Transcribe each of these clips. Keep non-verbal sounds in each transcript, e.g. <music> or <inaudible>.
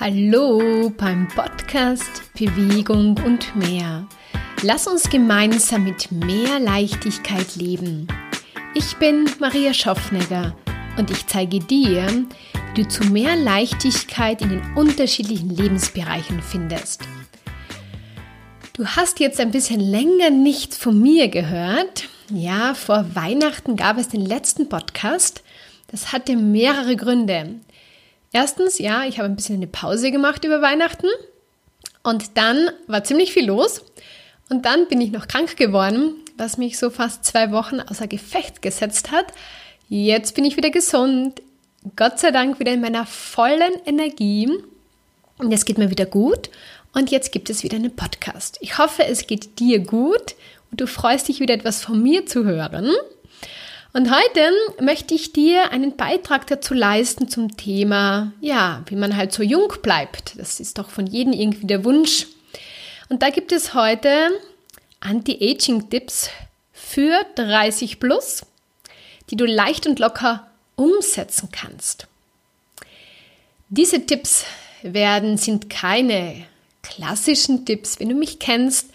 Hallo beim Podcast Bewegung und mehr. Lass uns gemeinsam mit mehr Leichtigkeit leben. Ich bin Maria Schaffnegger und ich zeige dir, wie du zu mehr Leichtigkeit in den unterschiedlichen Lebensbereichen findest. Du hast jetzt ein bisschen länger nichts von mir gehört. Ja, vor Weihnachten gab es den letzten Podcast. Das hatte mehrere Gründe. Erstens, ja, ich habe ein bisschen eine Pause gemacht über Weihnachten und dann war ziemlich viel los und dann bin ich noch krank geworden, was mich so fast zwei Wochen außer Gefecht gesetzt hat. Jetzt bin ich wieder gesund, Gott sei Dank wieder in meiner vollen Energie und es geht mir wieder gut und jetzt gibt es wieder einen Podcast. Ich hoffe, es geht dir gut und du freust dich wieder etwas von mir zu hören. Und heute möchte ich dir einen Beitrag dazu leisten zum Thema, ja, wie man halt so jung bleibt. Das ist doch von jedem irgendwie der Wunsch. Und da gibt es heute Anti-Aging-Tipps für 30 plus, die du leicht und locker umsetzen kannst. Diese Tipps werden, sind keine klassischen Tipps. Wenn du mich kennst,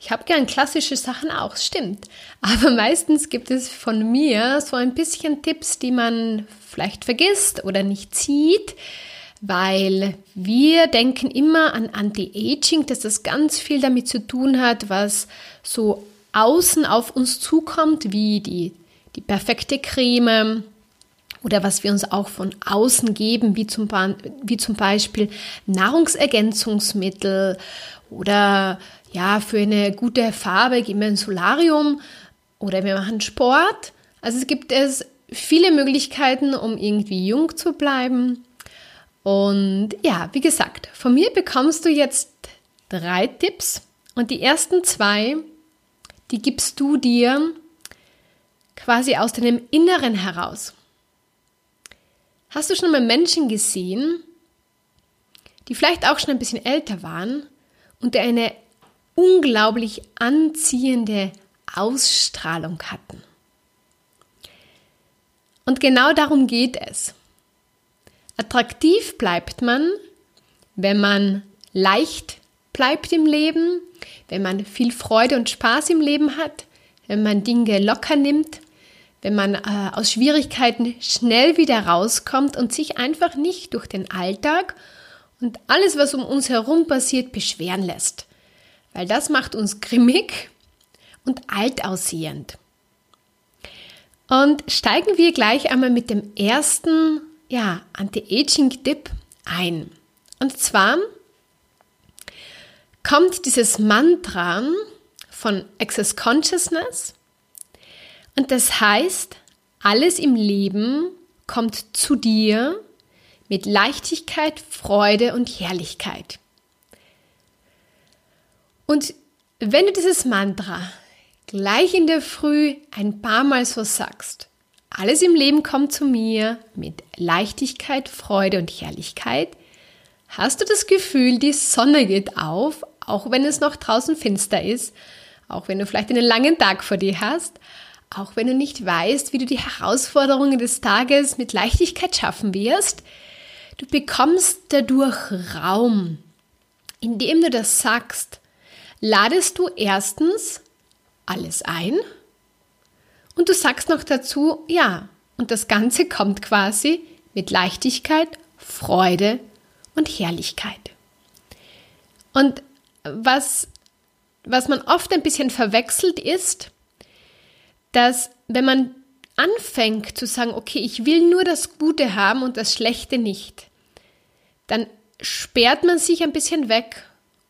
ich habe gern klassische Sachen auch, stimmt. Aber meistens gibt es von mir so ein bisschen Tipps, die man vielleicht vergisst oder nicht sieht, weil wir denken immer an Anti-Aging, dass das ganz viel damit zu tun hat, was so außen auf uns zukommt, wie die, die perfekte Creme oder was wir uns auch von außen geben, wie zum, wie zum Beispiel Nahrungsergänzungsmittel oder ja, für eine gute Farbe gehen wir ins Solarium oder wir machen Sport. Also es gibt es viele Möglichkeiten, um irgendwie jung zu bleiben. Und ja, wie gesagt, von mir bekommst du jetzt drei Tipps und die ersten zwei, die gibst du dir quasi aus deinem Inneren heraus. Hast du schon mal Menschen gesehen, die vielleicht auch schon ein bisschen älter waren und eine unglaublich anziehende Ausstrahlung hatten. Und genau darum geht es. Attraktiv bleibt man, wenn man leicht bleibt im Leben, wenn man viel Freude und Spaß im Leben hat, wenn man Dinge locker nimmt, wenn man äh, aus Schwierigkeiten schnell wieder rauskommt und sich einfach nicht durch den Alltag und alles, was um uns herum passiert, beschweren lässt weil das macht uns grimmig und alt aussehend. Und steigen wir gleich einmal mit dem ersten ja, Anti-Aging-Tipp ein. Und zwar kommt dieses Mantra von Access Consciousness und das heißt, alles im Leben kommt zu dir mit Leichtigkeit, Freude und Herrlichkeit. Und wenn du dieses Mantra gleich in der Früh ein paar Mal so sagst, alles im Leben kommt zu mir mit Leichtigkeit, Freude und Herrlichkeit, hast du das Gefühl, die Sonne geht auf, auch wenn es noch draußen finster ist, auch wenn du vielleicht einen langen Tag vor dir hast, auch wenn du nicht weißt, wie du die Herausforderungen des Tages mit Leichtigkeit schaffen wirst, du bekommst dadurch Raum, indem du das sagst ladest du erstens alles ein und du sagst noch dazu, ja, und das Ganze kommt quasi mit Leichtigkeit, Freude und Herrlichkeit. Und was, was man oft ein bisschen verwechselt ist, dass wenn man anfängt zu sagen, okay, ich will nur das Gute haben und das Schlechte nicht, dann sperrt man sich ein bisschen weg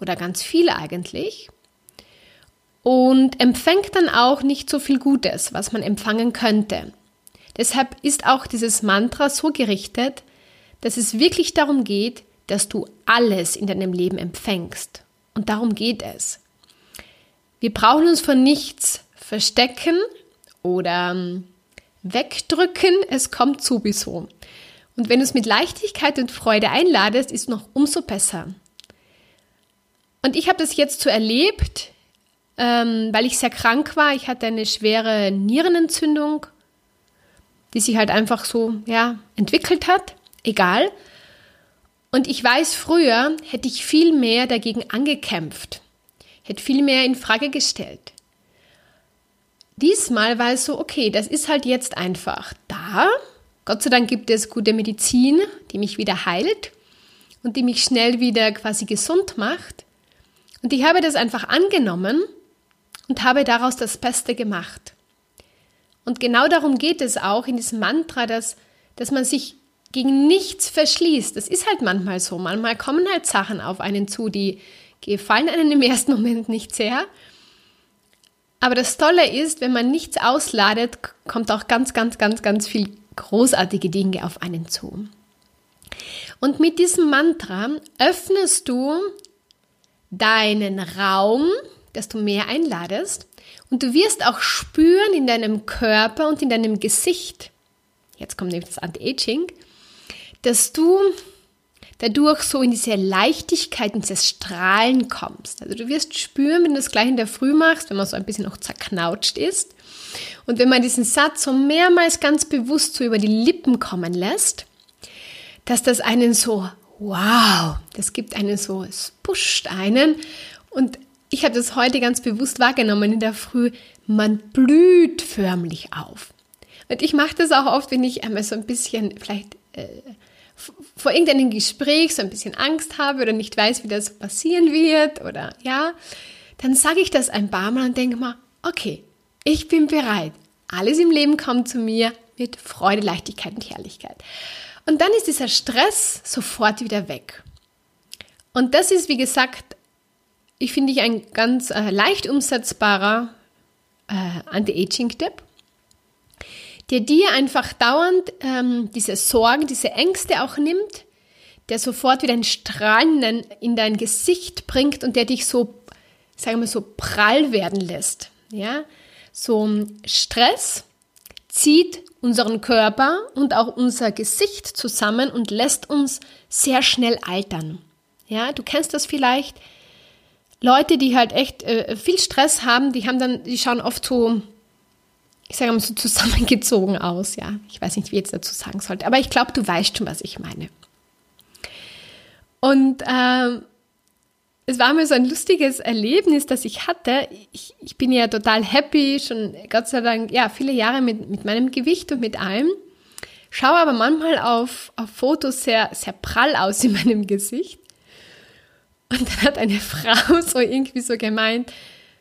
oder ganz viel eigentlich und empfängt dann auch nicht so viel Gutes, was man empfangen könnte. Deshalb ist auch dieses Mantra so gerichtet, dass es wirklich darum geht, dass du alles in deinem Leben empfängst. Und darum geht es. Wir brauchen uns von nichts verstecken oder ähm, wegdrücken, es kommt sowieso. Und wenn du es mit Leichtigkeit und Freude einladest, ist noch umso besser. Und ich habe das jetzt so erlebt, ähm, weil ich sehr krank war. Ich hatte eine schwere Nierenentzündung, die sich halt einfach so ja, entwickelt hat. Egal. Und ich weiß, früher hätte ich viel mehr dagegen angekämpft, hätte viel mehr in Frage gestellt. Diesmal war es so, okay, das ist halt jetzt einfach da. Gott sei Dank gibt es gute Medizin, die mich wieder heilt und die mich schnell wieder quasi gesund macht. Und ich habe das einfach angenommen und habe daraus das Beste gemacht. Und genau darum geht es auch in diesem Mantra, dass, dass man sich gegen nichts verschließt. Das ist halt manchmal so. Manchmal kommen halt Sachen auf einen zu, die gefallen einem im ersten Moment nicht sehr. Aber das Tolle ist, wenn man nichts ausladet, kommt auch ganz, ganz, ganz, ganz viel großartige Dinge auf einen zu. Und mit diesem Mantra öffnest du deinen Raum, dass du mehr einladest und du wirst auch spüren in deinem Körper und in deinem Gesicht, jetzt kommt nämlich das Anti-Aging, dass du dadurch so in diese Leichtigkeit, in dieses Strahlen kommst. Also du wirst spüren, wenn du das gleich in der Früh machst, wenn man so ein bisschen noch zerknautscht ist und wenn man diesen Satz so mehrmals ganz bewusst so über die Lippen kommen lässt, dass das einen so, wow, das gibt einen so, es pusht einen und ich habe das heute ganz bewusst wahrgenommen in der Früh, man blüht förmlich auf. Und ich mache das auch oft, wenn ich einmal so ein bisschen vielleicht äh, vor irgendeinem Gespräch so ein bisschen Angst habe oder nicht weiß, wie das passieren wird oder ja, dann sage ich das ein paar Mal und denke mal, okay, ich bin bereit. Alles im Leben kommt zu mir mit Freude, Leichtigkeit und Herrlichkeit. Und dann ist dieser Stress sofort wieder weg. Und das ist, wie gesagt, ich finde ich ein ganz äh, leicht umsetzbarer äh, Anti-Aging-Tipp der dir einfach dauernd ähm, diese Sorgen, diese Ängste auch nimmt, der sofort wieder ein Strahlen in dein Gesicht bringt und der dich so, sagen wir so, prall werden lässt. Ja, so Stress zieht unseren Körper und auch unser Gesicht zusammen und lässt uns sehr schnell altern. Ja, du kennst das vielleicht. Leute, die halt echt äh, viel Stress haben, die haben dann, die schauen oft so ich sage mal so zusammengezogen aus, ja. Ich weiß nicht, wie ich jetzt dazu sagen sollte, aber ich glaube, du weißt schon, was ich meine. Und äh, es war mir so ein lustiges Erlebnis, das ich hatte. Ich, ich, bin ja total happy, schon Gott sei Dank, ja, viele Jahre mit, mit meinem Gewicht und mit allem. Schaue aber manchmal auf, auf Fotos sehr, sehr prall aus in meinem Gesicht. Und dann hat eine <laughs> Frau so irgendwie so gemeint,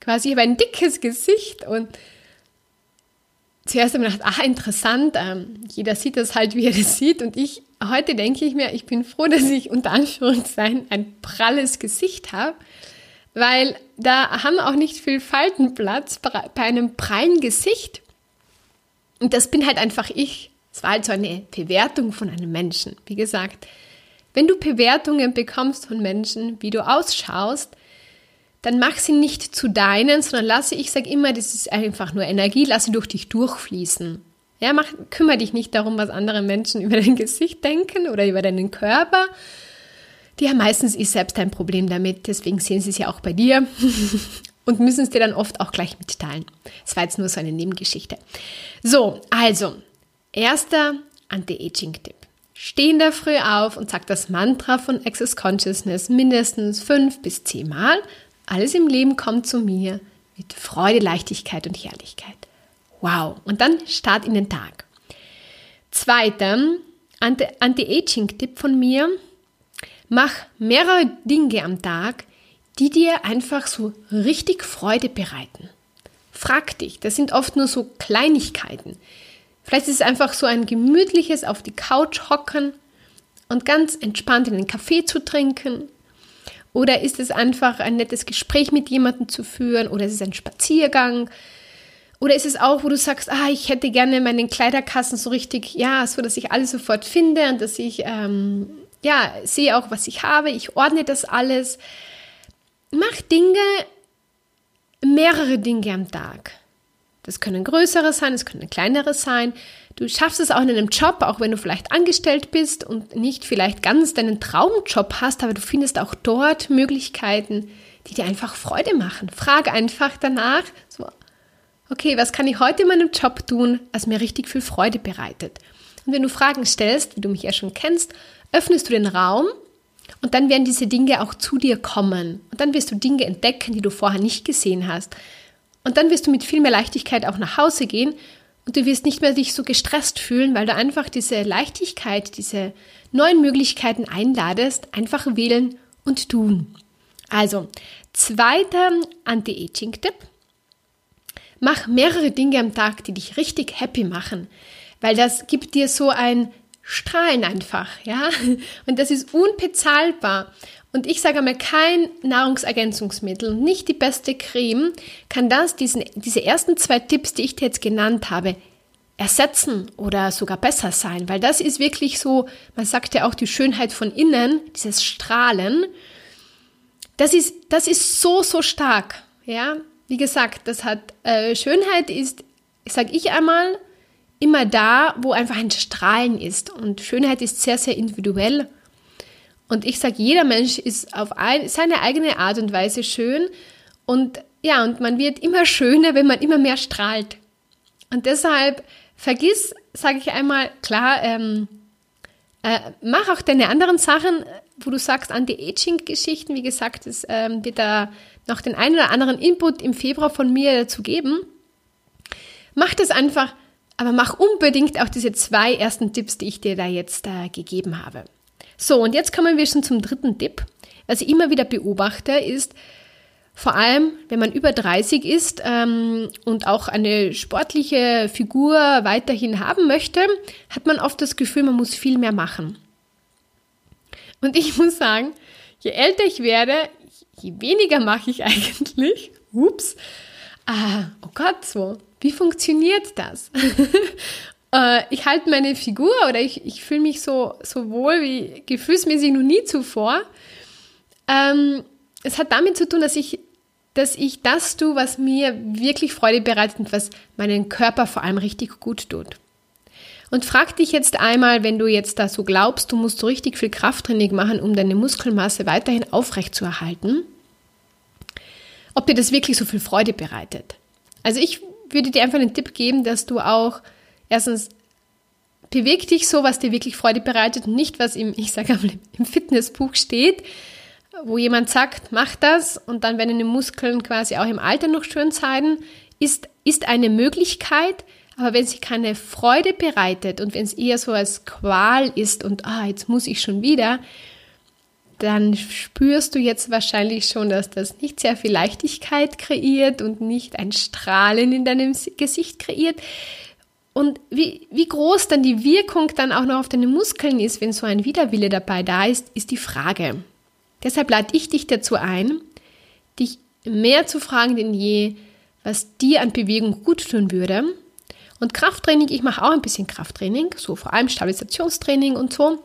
quasi, ich habe ein dickes Gesicht und zuerst habe ich gedacht, ah, interessant, ähm, jeder sieht das halt, wie er das sieht. Und ich, heute denke ich mir, ich bin froh, dass ich unter Anführungszeichen ein pralles Gesicht habe, weil da haben auch nicht viel Faltenplatz bei einem prallen Gesicht. Und das bin halt einfach ich. Es war halt so eine Bewertung von einem Menschen. Wie gesagt, wenn du Bewertungen bekommst von Menschen, wie du ausschaust, dann mach sie nicht zu deinen, sondern lasse, ich sage immer, das ist einfach nur Energie, lasse durch dich durchfließen. Ja, mach, kümmere dich nicht darum, was andere Menschen <laughs> über dein Gesicht denken oder über deinen Körper. Die haben meistens ist selbst ein Problem damit, deswegen sehen sie es ja auch bei dir <laughs> und müssen es dir dann oft auch gleich mitteilen. Das war jetzt nur so eine Nebengeschichte. So, also, erster Anti-Aging-Tipp. Steh in der Früh auf und sag das Mantra von Access Consciousness mindestens fünf bis zehn Mal alles im Leben kommt zu mir mit Freude, Leichtigkeit und Herrlichkeit. Wow. Und dann start in den Tag. Zweiter Anti-Aging-Tipp von mir. Mach mehrere Dinge am Tag, die dir einfach so richtig Freude bereiten. Frag dich, das sind oft nur so Kleinigkeiten. Vielleicht ist es einfach so ein gemütliches auf die Couch hocken und ganz entspannt in einen Kaffee zu trinken oder ist es einfach ein nettes Gespräch mit jemandem zu führen? Oder ist es ein Spaziergang? Oder ist es auch, wo du sagst, ah, ich hätte gerne meinen Kleiderkasten so richtig, ja, so dass ich alles sofort finde und dass ich, ähm, ja, sehe auch, was ich habe. Ich ordne das alles. Mach Dinge, mehrere Dinge am Tag. Das können größere sein, es können kleinere sein. Du schaffst es auch in einem Job, auch wenn du vielleicht angestellt bist und nicht vielleicht ganz deinen Traumjob hast, aber du findest auch dort Möglichkeiten, die dir einfach Freude machen. Frage einfach danach, so, okay, was kann ich heute in meinem Job tun, was mir richtig viel Freude bereitet? Und wenn du Fragen stellst, wie du mich ja schon kennst, öffnest du den Raum Und dann werden diese Dinge auch zu dir kommen. Und dann wirst du Dinge entdecken, die du vorher nicht gesehen hast. Und dann wirst du mit viel mehr Leichtigkeit auch nach Hause gehen und du wirst nicht mehr dich so gestresst fühlen, weil du einfach diese Leichtigkeit, diese neuen Möglichkeiten einladest, einfach wählen und tun. Also, zweiter Anti-Aging-Tipp. Mach mehrere Dinge am Tag, die dich richtig happy machen, weil das gibt dir so ein Strahlen einfach, ja? Und das ist unbezahlbar. Und ich sage einmal, kein Nahrungsergänzungsmittel, nicht die beste Creme, kann das, diesen, diese ersten zwei Tipps, die ich dir jetzt genannt habe, ersetzen oder sogar besser sein, weil das ist wirklich so, man sagt ja auch die Schönheit von innen, dieses Strahlen, das ist, das ist so, so stark, ja. Wie gesagt, das hat, äh, Schönheit ist, sage ich einmal, immer da, wo einfach ein Strahlen ist und Schönheit ist sehr, sehr individuell und ich sage, jeder Mensch ist auf ein, seine eigene Art und Weise schön. Und ja, und man wird immer schöner, wenn man immer mehr strahlt. Und deshalb vergiss, sage ich einmal, klar, ähm, äh, mach auch deine anderen Sachen, wo du sagst, Anti-Aging-Geschichten. Wie gesagt, es ähm, wird da noch den einen oder anderen Input im Februar von mir dazu geben. Mach das einfach, aber mach unbedingt auch diese zwei ersten Tipps, die ich dir da jetzt äh, gegeben habe. So, und jetzt kommen wir schon zum dritten Tipp. Was ich immer wieder beobachte, ist, vor allem, wenn man über 30 ist ähm, und auch eine sportliche Figur weiterhin haben möchte, hat man oft das Gefühl, man muss viel mehr machen. Und ich muss sagen, je älter ich werde, je weniger mache ich <laughs> eigentlich. Ups. Ah, oh Gott, so. Wie funktioniert das? <laughs> äh, ich halte meine Figur oder ich, ich fühle mich so, so wohl wie gefühlsmäßig noch nie zuvor. Ähm, es hat damit zu tun, dass ich, dass ich das tue, was mir wirklich Freude bereitet und was meinen Körper vor allem richtig gut tut. Und frag dich jetzt einmal, wenn du jetzt da so glaubst, du musst so richtig viel Krafttraining machen, um deine Muskelmasse weiterhin aufrecht zu erhalten, ob dir das wirklich so viel Freude bereitet. Also ich würde dir einfach einen Tipp geben, dass du auch erstens beweg dich so, was dir wirklich Freude bereitet und nicht, was im, ich sage im Fitnessbuch steht, wo jemand sagt, mach das und dann werden die Muskeln quasi auch im Alter noch schön zeigen, ist, ist eine Möglichkeit, aber wenn sie keine Freude bereitet und wenn es eher so als Qual ist und ah, jetzt muss ich schon wieder, dann spürst du jetzt wahrscheinlich schon, dass das nicht sehr viel Leichtigkeit kreiert und nicht ein Strahlen in deinem Gesicht kreiert, und wie, wie groß dann die Wirkung dann auch noch auf deine Muskeln ist, wenn so ein Widerwille dabei da ist, ist die Frage. Deshalb lade ich dich dazu ein, dich mehr zu fragen denn je, was dir an Bewegung gut tun würde. Und Krafttraining, ich mache auch ein bisschen Krafttraining, so vor allem Stabilisationstraining und so.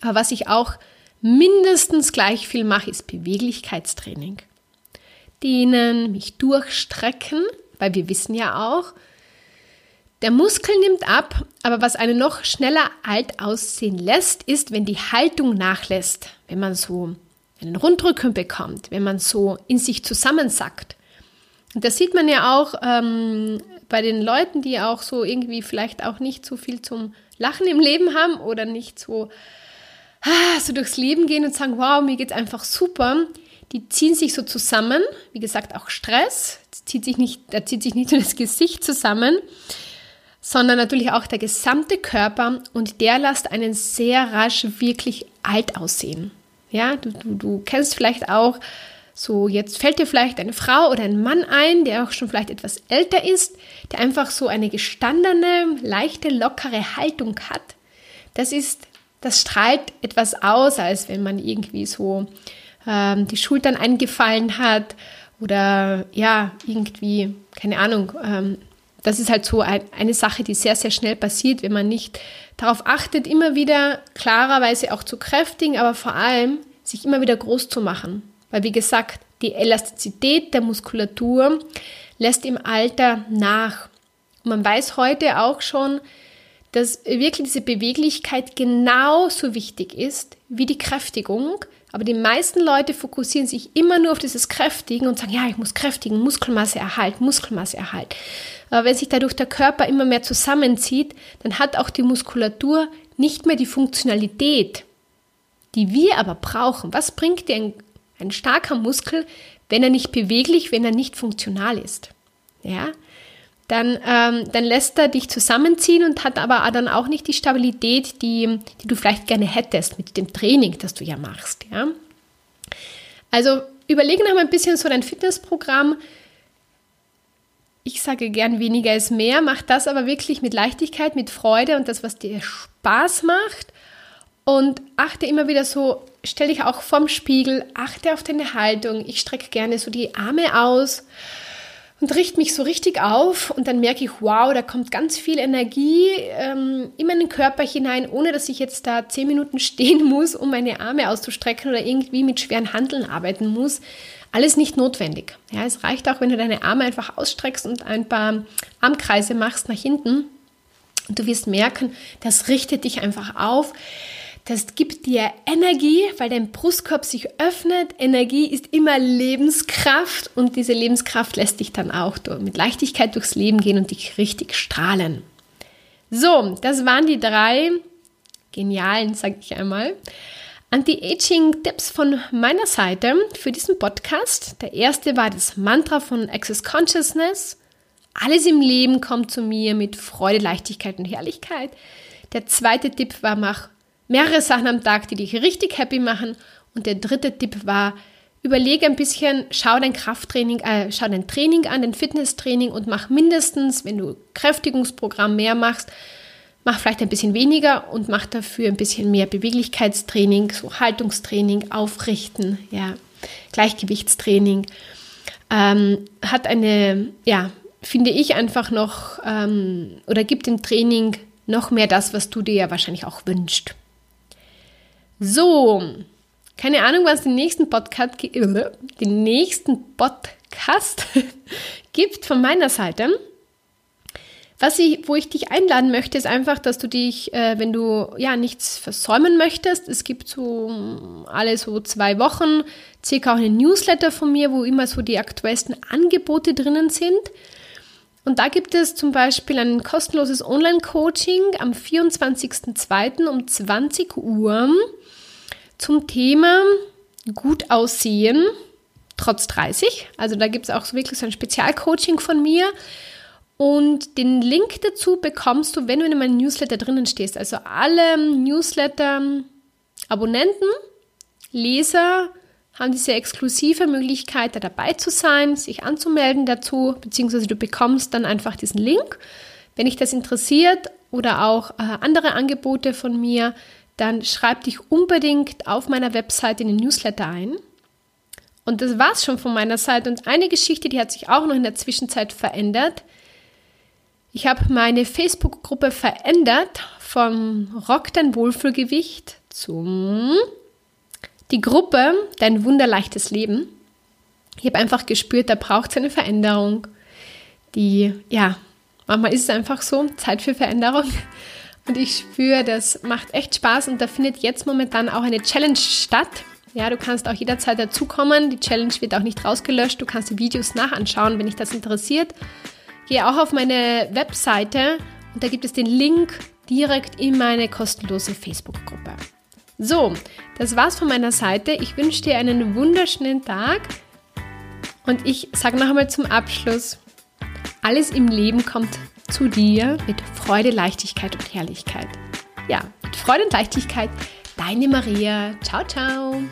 Aber was ich auch mindestens gleich viel mache, ist Beweglichkeitstraining. Dehnen, mich durchstrecken, weil wir wissen ja auch, der Muskel nimmt ab, aber was einen noch schneller alt aussehen lässt, ist, wenn die Haltung nachlässt, wenn man so einen Rundrücken bekommt, wenn man so in sich zusammensackt. Und das sieht man ja auch ähm, bei den Leuten, die auch so irgendwie vielleicht auch nicht so viel zum Lachen im Leben haben oder nicht so, so durchs Leben gehen und sagen, wow, mir geht's einfach super. Die ziehen sich so zusammen, wie gesagt, auch Stress, zieht sich nicht, da zieht sich nicht nur das Gesicht zusammen, sondern natürlich auch der gesamte Körper und der lässt einen sehr rasch wirklich alt aussehen. Ja, du, du, du kennst vielleicht auch so, jetzt fällt dir vielleicht eine Frau oder ein Mann ein, der auch schon vielleicht etwas älter ist, der einfach so eine gestandene, leichte, lockere Haltung hat. Das ist, das strahlt etwas aus, als wenn man irgendwie so ähm, die Schultern eingefallen hat oder ja, irgendwie, keine Ahnung, ähm, das ist halt so eine Sache, die sehr, sehr schnell passiert, wenn man nicht darauf achtet, immer wieder klarerweise auch zu kräftigen, aber vor allem sich immer wieder groß zu machen. Weil, wie gesagt, die Elastizität der Muskulatur lässt im Alter nach. Und man weiß heute auch schon, dass wirklich diese Beweglichkeit genauso wichtig ist wie die Kräftigung, aber die meisten Leute fokussieren sich immer nur auf dieses Kräftigen und sagen, ja, ich muss kräftigen, Muskelmasse erhalten, Muskelmasse erhalten. Aber wenn sich dadurch der Körper immer mehr zusammenzieht, dann hat auch die Muskulatur nicht mehr die Funktionalität. die wir aber brauchen. Was bringt dir ein, ein starker Muskel, wenn er nicht beweglich, wenn er nicht funktional ist? Ja, dann, ähm, dann lässt er dich zusammenziehen und hat aber dann auch nicht die Stabilität, die, die du vielleicht gerne hättest mit dem Training, das du ja machst. Ja? Also überlege noch mal ein bisschen so dein Fitnessprogramm. Ich sage gern, weniger ist mehr. Mach das aber wirklich mit Leichtigkeit, mit Freude und das, was dir Spaß macht. Und achte immer wieder so, stell dich auch vorm Spiegel, achte auf deine Haltung. Ich strecke gerne so die Arme aus und richte mich so richtig auf und dann merke ich, wow, da kommt ganz viel Energie ähm, in meinen Körper hinein, ohne dass ich jetzt da zehn Minuten <laughs> stehen muss, um meine Arme auszustrecken oder irgendwie mit schweren Handeln arbeiten muss. Alles nicht notwendig. Ja, es reicht auch, wenn du deine Arme einfach ausstreckst und ein paar Armkreise machst nach hinten. Und du wirst merken, das richtet dich einfach auf. Das gibt dir Energie, weil dein Brustkorb sich öffnet. Energie ist immer Lebenskraft und diese Lebenskraft lässt dich dann auch mit Leichtigkeit durchs Leben gehen und dich richtig strahlen. So, das waren die drei genialen, sag ich einmal, Anti-Aging-Tipps von meiner Seite für diesen Podcast. Der erste war das Mantra von Access Consciousness. Alles im Leben kommt zu mir mit Freude, Leichtigkeit und Herrlichkeit. Der zweite Tipp war, mach mehrere Sachen am Tag, die dich richtig happy machen. Und der dritte Tipp war, überlege ein bisschen, schau dein Krafttraining, äh, schau dein Training an, dein Fitnesstraining und mach mindestens, wenn du Kräftigungsprogramm mehr machst, mach vielleicht ein bisschen weniger und mach dafür ein bisschen mehr Beweglichkeitstraining, so Haltungstraining, Aufrichten, ja, Gleichgewichtstraining. Ähm, hat eine, ja, finde ich einfach noch, ähm, oder gibt dem Training noch mehr das, was du dir ja wahrscheinlich auch wünschst. So, keine Ahnung, was den nächsten Podcast, den nächsten Podcast <laughs> gibt von meiner Seite. Was ich, wo ich dich einladen möchte, ist einfach, dass du dich, äh, wenn du ja nichts versäumen möchtest, es gibt so alle so zwei Wochen circa auch einen Newsletter von mir, wo immer so die aktuellsten Angebote drinnen sind. Und da gibt es zum Beispiel ein kostenloses Online-Coaching am 24.02. um 20 Uhr zum Thema gut aussehen trotz 30. Also da gibt es auch wirklich so ein Spezialcoaching von mir. Und den Link dazu bekommst du, wenn du in meinem Newsletter drinnen stehst. Also alle Newsletter-Abonnenten, Leser haben diese exklusive Möglichkeit, da dabei zu sein, sich anzumelden dazu, beziehungsweise du bekommst dann einfach diesen Link. Wenn dich das interessiert oder auch äh, andere Angebote von mir, dann schreib dich unbedingt auf meiner Website in den Newsletter ein. Und das war's schon von meiner Seite. Und eine Geschichte, die hat sich auch noch in der Zwischenzeit verändert. Ich habe meine Facebook-Gruppe verändert vom Rock dein Wohlfühlgewicht zum die Gruppe Dein wunderleichtes Leben. Ich habe einfach gespürt, da braucht es eine Veränderung. Die, ja, manchmal ist es einfach so, Zeit für Veränderung. Und ich spüre, das macht echt Spaß und da findet jetzt momentan auch eine Challenge statt. Ja, du kannst auch jederzeit dazukommen. Die Challenge wird auch nicht rausgelöscht. Du kannst die Videos nachanschauen, wenn dich das interessiert. Gehe auch auf meine Webseite und da gibt es den Link direkt in meine kostenlose Facebook-Gruppe. So, das war's von meiner Seite. Ich wünsche dir einen wunderschönen Tag und ich sage noch einmal zum Abschluss, alles im Leben kommt zu dir mit Freude, Leichtigkeit und Herrlichkeit. Ja, mit Freude und Leichtigkeit, deine Maria. Ciao, ciao.